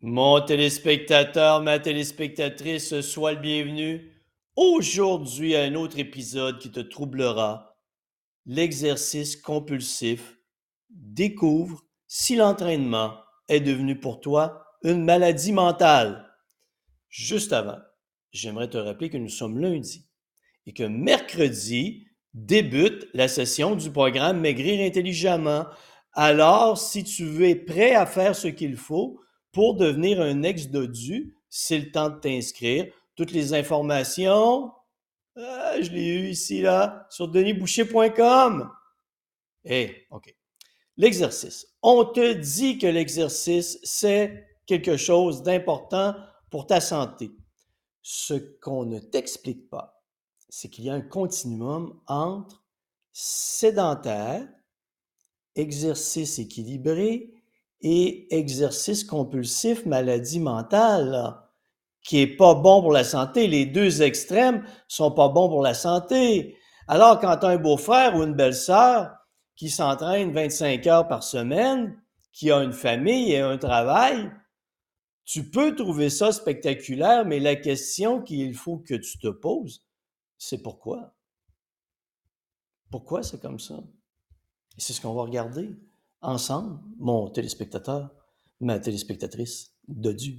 Mon téléspectateur, ma téléspectatrice, sois le bienvenu. Aujourd'hui, un autre épisode qui te troublera. L'exercice compulsif. Découvre si l'entraînement est devenu pour toi une maladie mentale. Juste avant, j'aimerais te rappeler que nous sommes lundi et que mercredi débute la session du programme Maigrir intelligemment. Alors, si tu es prêt à faire ce qu'il faut, pour devenir un ex-dodu, c'est le temps de t'inscrire. Toutes les informations, ah, je l'ai eu ici, là, sur denisboucher.com. Eh, OK. L'exercice. On te dit que l'exercice, c'est quelque chose d'important pour ta santé. Ce qu'on ne t'explique pas, c'est qu'il y a un continuum entre sédentaire, exercice équilibré et exercice compulsif, maladie mentale, qui est pas bon pour la santé. Les deux extrêmes sont pas bons pour la santé. Alors, quand as un beau-frère ou une belle-sœur qui s'entraîne 25 heures par semaine, qui a une famille et un travail, tu peux trouver ça spectaculaire, mais la question qu'il faut que tu te poses, c'est pourquoi? Pourquoi c'est comme ça? Et c'est ce qu'on va regarder ensemble, mon téléspectateur, ma téléspectatrice de Dieu.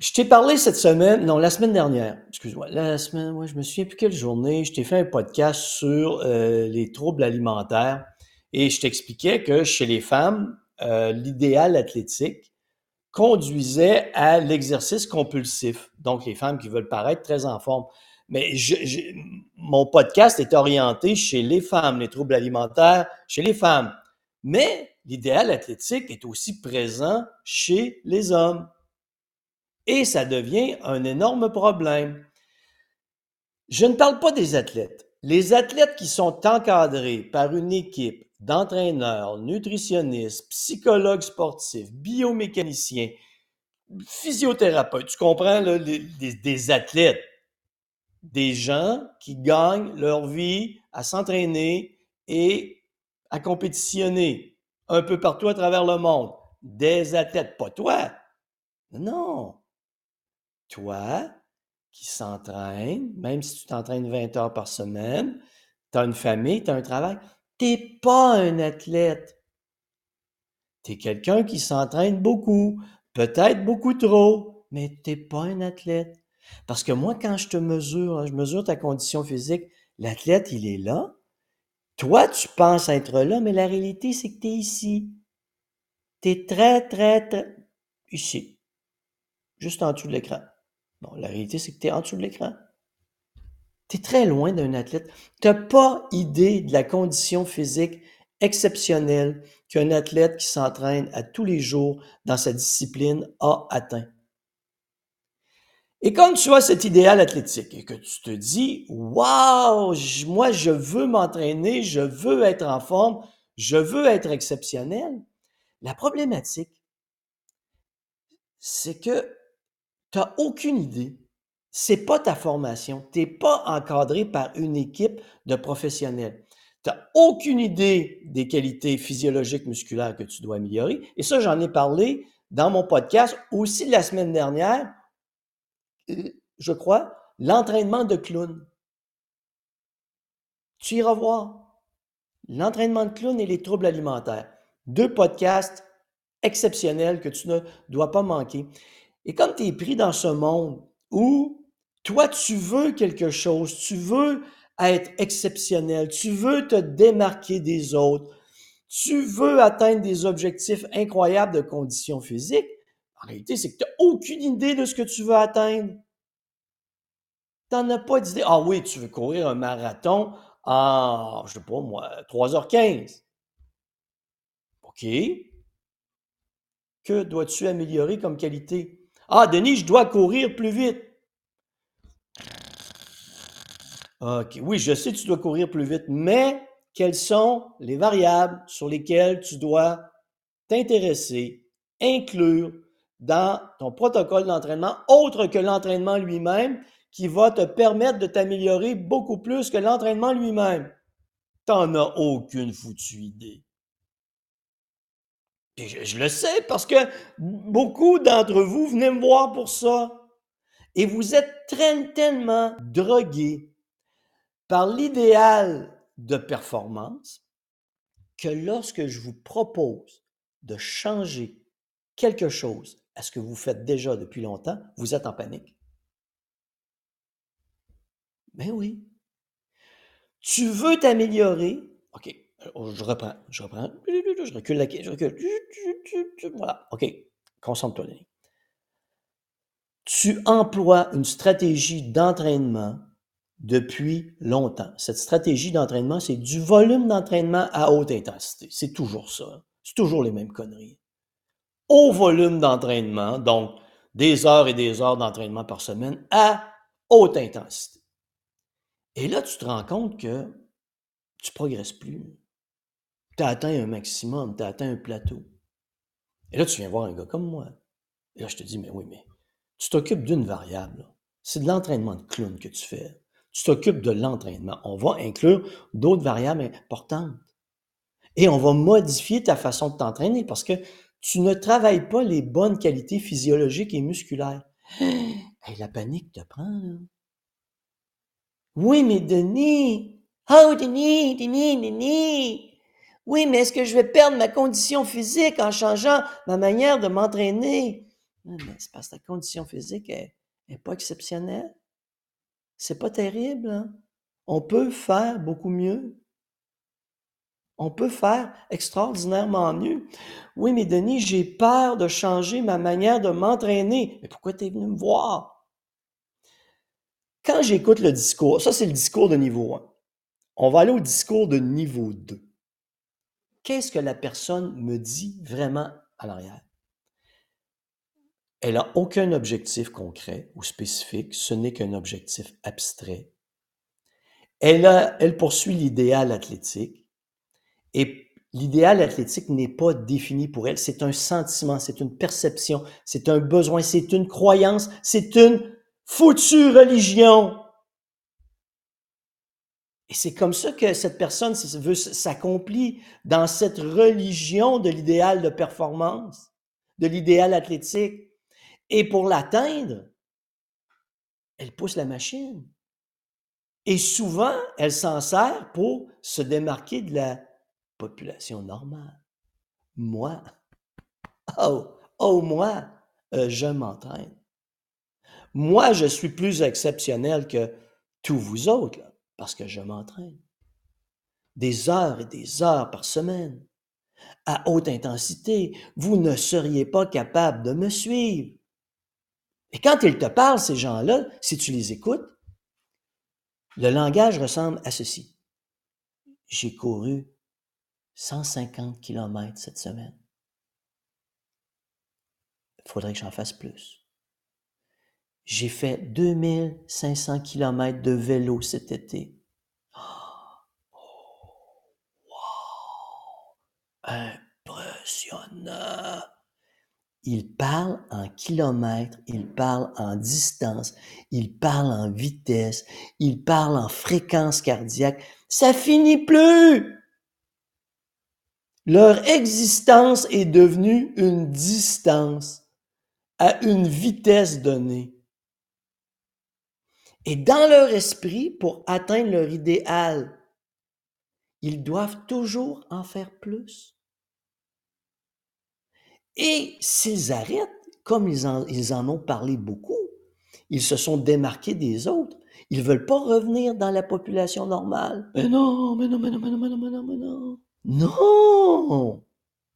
Je t'ai parlé cette semaine, non, la semaine dernière, excuse-moi, la semaine, je me souviens plus quelle journée, je t'ai fait un podcast sur euh, les troubles alimentaires et je t'expliquais que chez les femmes, euh, l'idéal athlétique conduisait à l'exercice compulsif. Donc, les femmes qui veulent paraître très en forme. Mais mon podcast est orienté chez les femmes, les troubles alimentaires chez les femmes. Mais l'idéal athlétique est aussi présent chez les hommes. Et ça devient un énorme problème. Je ne parle pas des athlètes. Les athlètes qui sont encadrés par une équipe d'entraîneurs, nutritionnistes, psychologues sportifs, biomécaniciens, physiothérapeutes, tu comprends, des athlètes des gens qui gagnent leur vie à s'entraîner et à compétitionner un peu partout à travers le monde. Des athlètes, pas toi. Non. Toi qui s'entraîne, même si tu t'entraînes 20 heures par semaine, tu as une famille, tu as un travail, tu pas un athlète. Tu es quelqu'un qui s'entraîne beaucoup, peut-être beaucoup trop, mais tu pas un athlète. Parce que moi, quand je te mesure, hein, je mesure ta condition physique, l'athlète, il est là. Toi, tu penses être là, mais la réalité, c'est que tu es ici. Tu es très, très, très ici. Juste en dessous de l'écran. Non, la réalité, c'est que tu es en dessous de l'écran. Tu es très loin d'un athlète. Tu n'as pas idée de la condition physique exceptionnelle qu'un athlète qui s'entraîne à tous les jours dans sa discipline a atteint. Et comme tu as cet idéal athlétique et que tu te dis, waouh, moi je veux m'entraîner, je veux être en forme, je veux être exceptionnel, la problématique, c'est que tu n'as aucune idée. C'est pas ta formation. Tu n'es pas encadré par une équipe de professionnels. Tu n'as aucune idée des qualités physiologiques musculaires que tu dois améliorer. Et ça, j'en ai parlé dans mon podcast aussi la semaine dernière je crois, l'entraînement de clown. Tu iras voir. L'entraînement de clown et les troubles alimentaires. Deux podcasts exceptionnels que tu ne dois pas manquer. Et comme tu es pris dans ce monde où toi, tu veux quelque chose, tu veux être exceptionnel, tu veux te démarquer des autres, tu veux atteindre des objectifs incroyables de conditions physiques, en réalité, c'est que tu n'as aucune idée de ce que tu veux atteindre. Tu n'en as pas d'idée. Ah oui, tu veux courir un marathon en, je sais pas moi, 3h15. OK. Que dois-tu améliorer comme qualité? Ah, Denis, je dois courir plus vite. OK. Oui, je sais que tu dois courir plus vite, mais quelles sont les variables sur lesquelles tu dois t'intéresser, inclure dans ton protocole d'entraînement autre que l'entraînement lui-même qui va te permettre de t'améliorer beaucoup plus que l'entraînement lui-même. T'en as aucune foutue idée. je, le sais parce que beaucoup d'entre vous venez me voir pour ça. Et vous êtes tellement drogués par l'idéal de performance que lorsque je vous propose de changer quelque chose à ce que vous faites déjà depuis longtemps, vous êtes en panique. Ben oui. Tu veux t'améliorer? OK, je reprends, je reprends, je recule la je recule. Voilà, OK, concentre-toi, Tu emploies une stratégie d'entraînement depuis longtemps. Cette stratégie d'entraînement, c'est du volume d'entraînement à haute intensité. C'est toujours ça. C'est toujours les mêmes conneries. Au volume d'entraînement, donc des heures et des heures d'entraînement par semaine à haute intensité. Et là, tu te rends compte que tu ne progresses plus. Tu as atteint un maximum, tu as atteint un plateau. Et là, tu viens voir un gars comme moi. Et là, je te dis, mais oui, mais tu t'occupes d'une variable. C'est de l'entraînement de clown que tu fais. Tu t'occupes de l'entraînement. On va inclure d'autres variables importantes. Et on va modifier ta façon de t'entraîner parce que tu ne travailles pas les bonnes qualités physiologiques et musculaires. la panique te prend, là. Oui, mais Denis! Oh, Denis, Denis, Denis! Oui, mais est-ce que je vais perdre ma condition physique en changeant ma manière de m'entraîner? c'est parce que ta condition physique n'est pas exceptionnelle. C'est pas terrible. Hein? On peut faire beaucoup mieux. On peut faire extraordinairement mieux. Oui, mais Denis, j'ai peur de changer ma manière de m'entraîner. Mais pourquoi tu es venu me voir? Quand j'écoute le discours, ça c'est le discours de niveau 1. On va aller au discours de niveau 2 qu'est-ce que la personne me dit vraiment à l'arrière? Elle n'a aucun objectif concret ou spécifique, ce n'est qu'un objectif abstrait. Elle, elle poursuit l'idéal athlétique et l'idéal athlétique n'est pas défini pour elle, c'est un sentiment, c'est une perception, c'est un besoin, c'est une croyance, c'est une foutue religion. Et c'est comme ça que cette personne veut s'accomplir dans cette religion de l'idéal de performance, de l'idéal athlétique. Et pour l'atteindre, elle pousse la machine. Et souvent, elle s'en sert pour se démarquer de la population normale. Moi, oh, oh moi, euh, je m'entraîne. Moi, je suis plus exceptionnel que tous vous autres. Parce que je m'entraîne. Des heures et des heures par semaine. À haute intensité, vous ne seriez pas capable de me suivre. Et quand ils te parlent, ces gens-là, si tu les écoutes, le langage ressemble à ceci. J'ai couru 150 km cette semaine. Il faudrait que j'en fasse plus. J'ai fait 2500 km de vélo cet été. Oh, wow! Impressionnant! Il parle en kilomètres, il parle en distance, il parle en vitesse, il parle en fréquence cardiaque. Ça finit plus! Leur existence est devenue une distance à une vitesse donnée. Et dans leur esprit, pour atteindre leur idéal, ils doivent toujours en faire plus. Et s'ils arrêtent, comme ils en, ont parlé beaucoup, ils se sont démarqués des autres. Ils ne veulent pas revenir dans la population normale. Mais non, mais non, mais non, mais non, mais non, mais non, mais non. Non!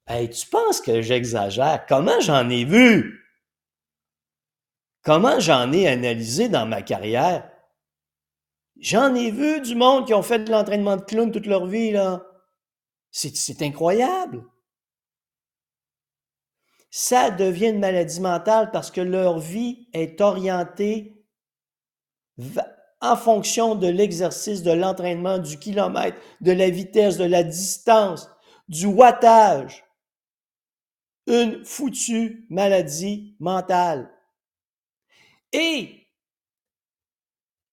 Tu penses que j'exagère? Comment j'en ai vu? Comment j'en ai analysé dans ma carrière? J'en ai vu du monde qui ont fait de l'entraînement de clown toute leur vie, là. C'est incroyable. Ça devient une maladie mentale parce que leur vie est orientée en fonction de l'exercice, de l'entraînement, du kilomètre, de la vitesse, de la distance, du wattage. Une foutue maladie mentale. Et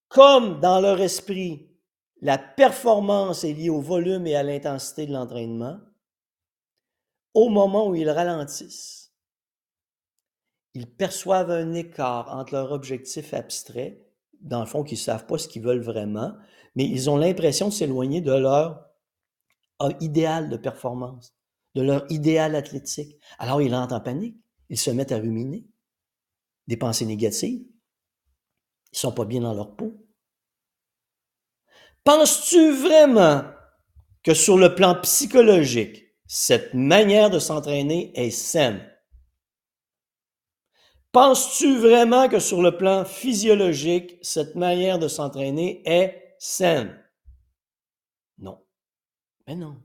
comme dans leur esprit, la performance est liée au volume et à l'intensité de l'entraînement, au moment où ils ralentissent, ils perçoivent un écart entre leur objectif abstrait, dans le fond, qu'ils ne savent pas ce qu'ils veulent vraiment, mais ils ont l'impression de s'éloigner de leur ah, idéal de performance, de leur idéal athlétique. Alors ils rentrent en panique, ils se mettent à ruminer des pensées négatives, ils sont pas bien dans leur peau. Penses-tu vraiment que sur le plan psychologique, cette manière de s'entraîner est saine? Penses-tu vraiment que sur le plan physiologique, cette manière de s'entraîner est saine? Non. Mais non.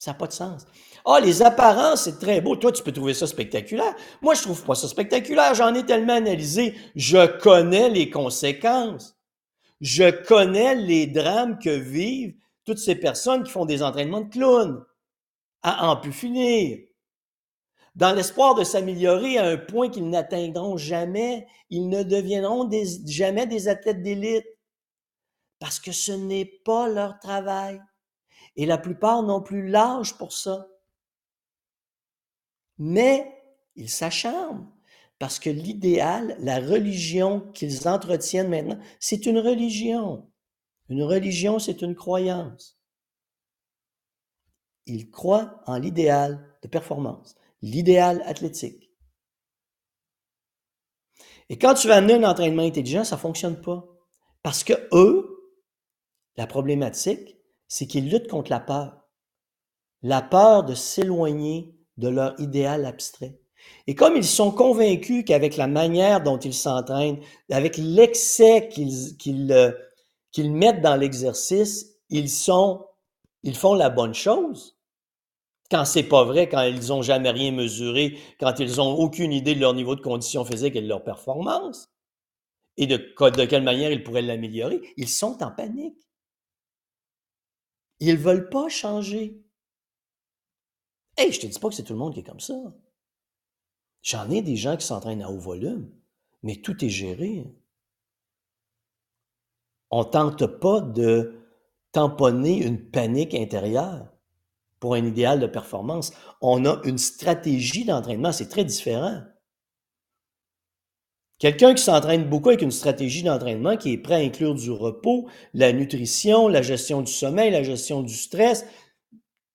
Ça n'a pas de sens. Ah, les apparences, c'est très beau. Toi, tu peux trouver ça spectaculaire. Moi, je trouve pas ça spectaculaire. J'en ai tellement analysé. Je connais les conséquences. Je connais les drames que vivent toutes ces personnes qui font des entraînements de clowns à en plus finir. Dans l'espoir de s'améliorer à un point qu'ils n'atteindront jamais, ils ne deviendront jamais des athlètes d'élite parce que ce n'est pas leur travail. Et la plupart n'ont plus l'âge pour ça. Mais ils s'acharnent parce que l'idéal, la religion qu'ils entretiennent maintenant, c'est une religion. Une religion, c'est une croyance. Ils croient en l'idéal de performance, l'idéal athlétique. Et quand tu vas amener un entraînement intelligent, ça ne fonctionne pas. Parce que eux, la problématique, c'est qu'ils luttent contre la peur. La peur de s'éloigner de leur idéal abstrait. Et comme ils sont convaincus qu'avec la manière dont ils s'entraînent, avec l'excès qu'ils euh, qu'ils mettent dans l'exercice, ils sont, ils font la bonne chose. Quand c'est pas vrai, quand ils n'ont jamais rien mesuré, quand ils n'ont aucune idée de leur niveau de condition physique et de leur performance, et de, quelle manière ils pourraient l'améliorer, ils sont en panique. Ils veulent pas changer. Hey, je te dis pas que c'est tout le monde qui est comme ça. J'en ai des gens qui s'entraînent à haut volume, mais tout est géré. On tente pas de tamponner une panique intérieure pour un idéal de performance. On a une stratégie d'entraînement, c'est très différent. Quelqu'un qui s'entraîne beaucoup avec une stratégie d'entraînement qui est prêt à inclure du repos, la nutrition, la gestion du sommeil, la gestion du stress,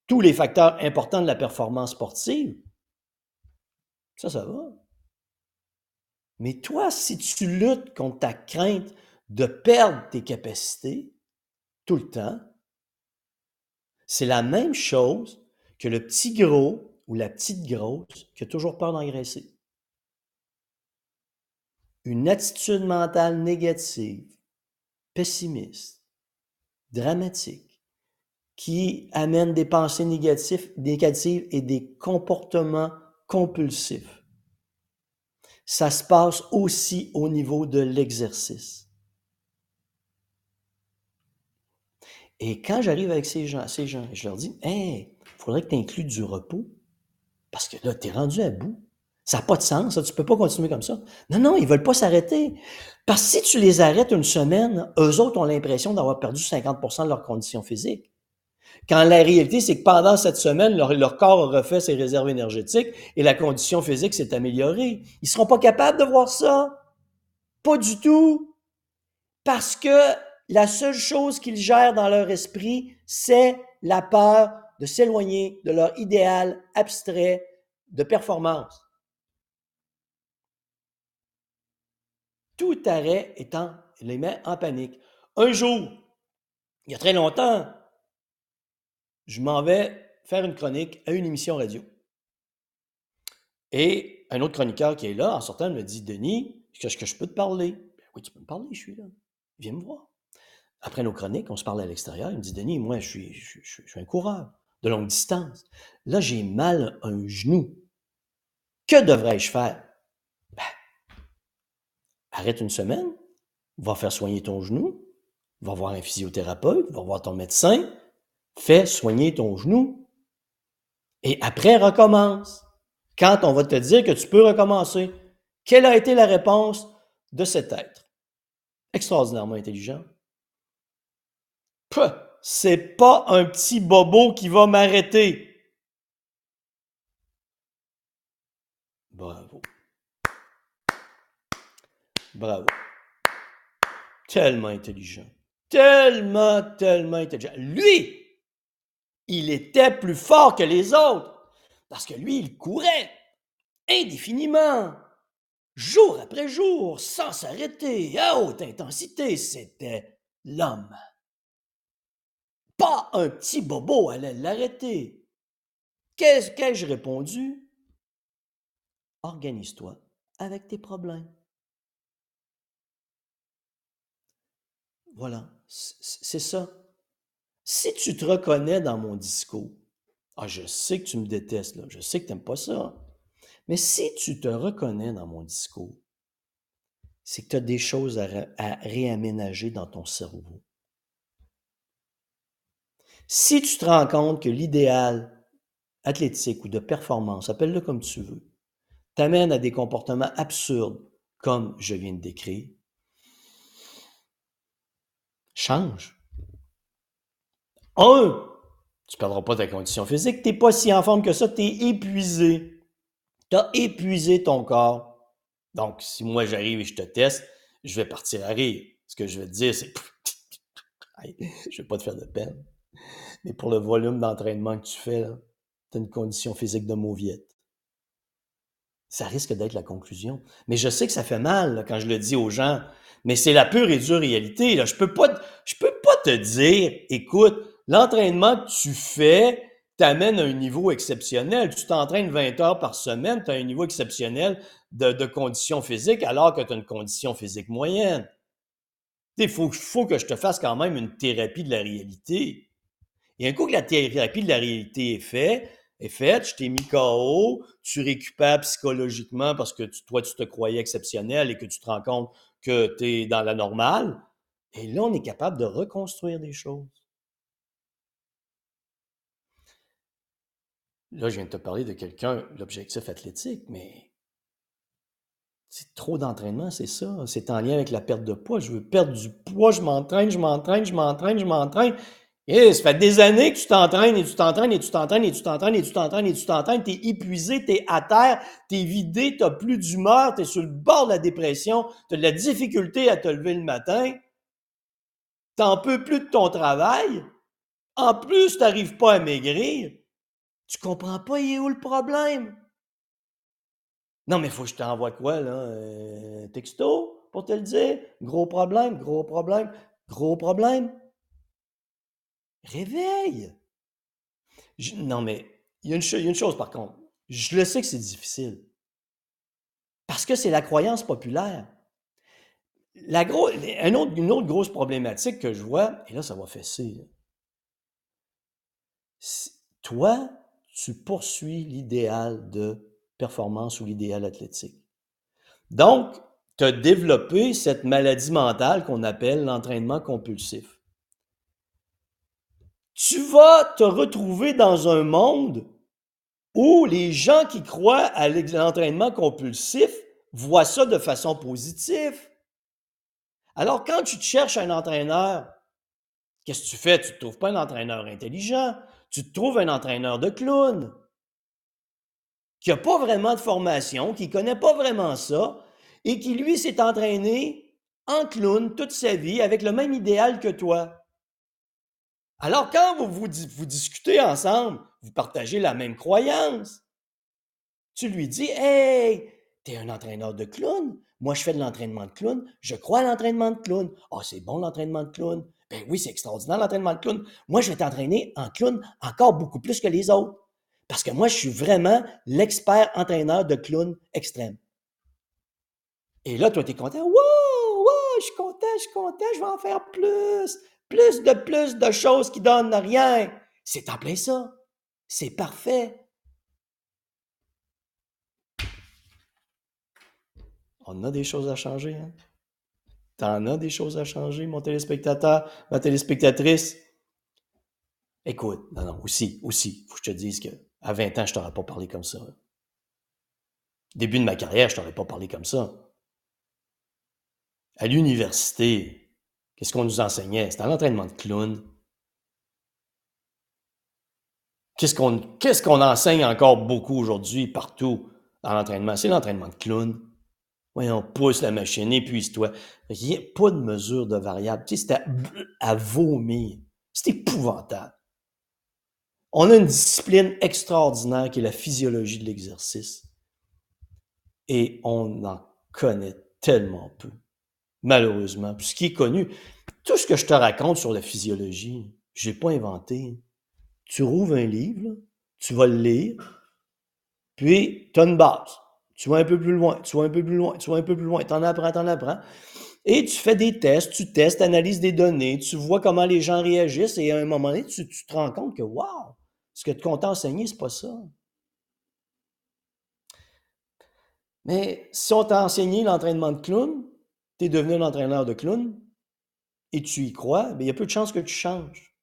tous les facteurs importants de la performance sportive, ça, ça va. Mais toi, si tu luttes contre ta crainte de perdre tes capacités tout le temps, c'est la même chose que le petit gros ou la petite grosse qui a toujours peur d'engraisser une attitude mentale négative, pessimiste, dramatique, qui amène des pensées négatives, et des comportements compulsifs. Ça se passe aussi au niveau de l'exercice. Et quand j'arrive avec ces gens, ces gens, je leur dis, hey, faudrait que tu inclues du repos, parce que là, tu es rendu à bout. Ça n'a pas de sens, tu peux pas continuer comme ça. Non, non, ils veulent pas s'arrêter. Parce que si tu les arrêtes une semaine, eux autres ont l'impression d'avoir perdu 50% de leur condition physique. Quand la réalité, c'est que pendant cette semaine, leur, corps a refait ses réserves énergétiques et la condition physique s'est améliorée. Ils seront pas capables de voir ça. Pas du tout. Parce que la seule chose qu'ils gèrent dans leur esprit, c'est la peur de s'éloigner de leur idéal abstrait de performance. Tout arrêt étant les met en panique. Un jour, il y a très longtemps, je m'en vais faire une chronique à une émission radio. Et un autre chroniqueur qui est là, en sortant, me dit Denis, est-ce que je peux te parler ben Oui, tu peux me parler, je suis là. Viens me voir. Après nos chroniques, on se parle à l'extérieur. Il me dit Denis, moi, je suis, je, suis un coureur de longue distance. Là, j'ai mal un genou. Que devrais-je faire? Arrête une semaine, va faire soigner ton genou, va voir un physiothérapeute, va voir ton médecin, fais soigner ton genou. Et après, recommence. Quand on va te dire que tu peux recommencer, quelle a été la réponse de cet être? Extraordinairement intelligent. C'est pas un petit bobo qui va m'arrêter. Bravo. Bravo. Tellement intelligent. Tellement, tellement intelligent. Lui, il était plus fort que les autres. Parce que lui, il courait indéfiniment, jour après jour, sans s'arrêter, à haute intensité. C'était l'homme. Pas un petit bobo allait l'arrêter. Qu'est-ce que j'ai répondu? Organise-toi avec tes problèmes. Voilà, c'est ça. Si tu te reconnais dans mon discours, ah, je sais que tu me détestes, je sais que tu n'aimes pas ça, mais si tu te reconnais dans mon discours, c'est que tu as des choses à réaménager dans ton cerveau. Si tu te rends compte que l'idéal athlétique ou de performance, appelle-le comme tu veux, t'amène à des comportements absurdes comme je viens de décrire, change. Un, tu ne perdras pas ta condition physique, tu n'es pas si en forme que ça, tu es épuisé. Tu as épuisé ton corps. Donc, si moi j'arrive et je te teste, je vais partir à rire. Ce que je vais te dire, c'est je ne vais pas te faire de peine. Mais pour le volume d'entraînement que tu fais, tu as une condition physique de mauviette. Ça risque d'être la conclusion. Mais je sais que ça fait mal quand je le dis aux gens, mais c'est la pure et dure réalité. Là. Je ne peux, pas, je peux pas te dire, écoute, l'entraînement que tu fais t'amène à un niveau exceptionnel. Tu t'entraînes 20 heures par semaine, tu as un niveau exceptionnel de, de conditions physiques alors que tu as une condition physique moyenne. Il faut, faut que je te fasse quand même une thérapie de la réalité. Et un coup que la thérapie de la réalité est faite, est faite, je t'ai mis KO, tu récupères psychologiquement parce que toi, tu te croyais exceptionnel et que tu te rends compte que tu es dans la normale. Et là, on est capable de reconstruire des choses. Là, je viens de te parler de quelqu'un, l'objectif athlétique, mais c'est trop d'entraînement, c'est ça. C'est en lien avec la perte de poids. Je veux perdre du poids, je m'entraîne, je m'entraîne, je m'entraîne, je m'entraîne. Et ça fait des années que tu t'entraînes et tu t'entraînes et tu t'entraînes et tu t'entraînes et tu t'entraînes et tu t'entraînes. Tu es épuisé, tu es à terre, tu es vidé, tu n'as plus d'humeur, tu es sur le bord de la dépression, tu as de la difficulté à te lever le matin. Tu n'en peux plus de ton travail. En plus, tu n'arrives pas à maigrir. Tu comprends pas, il est où le problème? Non, mais faut que je t'envoie quoi, là? Un texto pour te le dire? Gros problème, gros problème, gros problème. Réveille! non, mais il y, a une, chose par contre. Je le sais que c'est difficile. Parce que c'est la croyance populaire. La une autre grosse problématique que je vois, et là, ça va fesser. Toi, tu poursuis l'idéal de performance ou l'idéal athlétique. Donc, tu as développé cette maladie mentale qu'on appelle l'entraînement compulsif. Tu vas te retrouver dans un monde où les gens qui croient à l'entraînement compulsif voient ça de façon positive. Alors, quand tu te cherches un entraîneur, qu'est-ce que tu fais? Tu ne trouves pas un entraîneur intelligent, tu te trouves un entraîneur de clown qui n'a pas vraiment de formation, qui ne connaît pas vraiment ça, et qui, lui, s'est entraîné en clown toute sa vie avec le même idéal que toi. Alors, quand vous, vous, discutez ensemble, vous partagez la même croyance. Tu lui dis Hey, t'es un entraîneur de clown. Moi, je fais de l'entraînement de clown. Je crois à l'entraînement de clown. Ah, oh, c'est bon l'entraînement de clown. Ben oui, c'est extraordinaire l'entraînement de clown. Moi, je vais t'entraîner en clown encore beaucoup plus que les autres. Parce que moi, je suis vraiment l'expert entraîneur de clown extrême. Et là, toi, tu es content. Wow, wow, je suis content, je suis content, je vais en faire plus. Plus de plus de choses qui donnent rien. C'est en plein ça. C'est parfait. On a des choses à changer. Hein? T'en as des choses à changer, mon téléspectateur, ma téléspectatrice? Écoute, non, non, aussi, aussi, faut que je te dise que à 20 ans, je t'aurais pas parlé comme ça. Début de ma carrière, je t'aurais pas parlé comme ça. À l'université, qu'est-ce qu'on nous enseignait? C'était l'entraînement de clown. Qu'est-ce qu'on qu'est-ce qu'on enseigne encore beaucoup aujourd'hui, partout? dans l'entraînement, c'est l'entraînement de clown. Voyons, pousse la machine, épuise-toi. Il n'y a pas de mesure de variable. Tu c'est à, vomir. C'est épouvantable. On a une discipline extraordinaire qui est la physiologie de l'exercice. Et on en connaît tellement peu, malheureusement. Puis ce qui est connu, tout ce que je te raconte sur la physiologie, je n'ai pas inventé. Tu rouvres un livre, tu vas le lire, puis tu as une base. Tu vas un peu plus loin, tu vas un peu plus loin, tu vas un peu plus loin, tu en apprends, tu en apprends. Et tu fais des tests, tu testes, analyses des données, tu vois comment les gens réagissent et à un moment donné, tu, te rends compte que, wow, ce que tu comptes enseigner, c'est pas ça. Mais si on t'a enseigné l'entraînement de clown, devenu un entraîneur de clown et tu y crois, ben, il y a peu de chances que tu changes.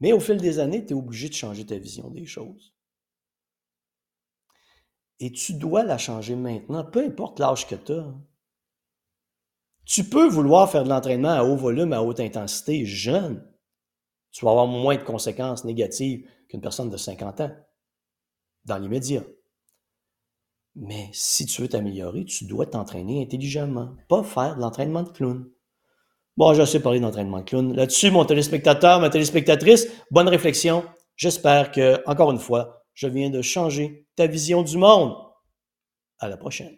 Mais au fil des années, tu es obligé de changer ta vision des choses. Et tu dois la changer maintenant, peu importe l'âge que tu as. Tu peux vouloir faire de l'entraînement à haut volume, à haute intensité, jeune. Tu vas avoir moins de conséquences négatives qu'une personne de 50 ans, dans l'immédiat. Mais si tu veux t'améliorer, tu dois t'entraîner intelligemment, pas faire de l'entraînement de clown. Bon, j'ai assez parlé d'entraînement de clown. Là-dessus, mon téléspectateur, ma téléspectatrice, bonne réflexion. J'espère que, encore une fois, je viens de changer ta vision du monde. À la prochaine.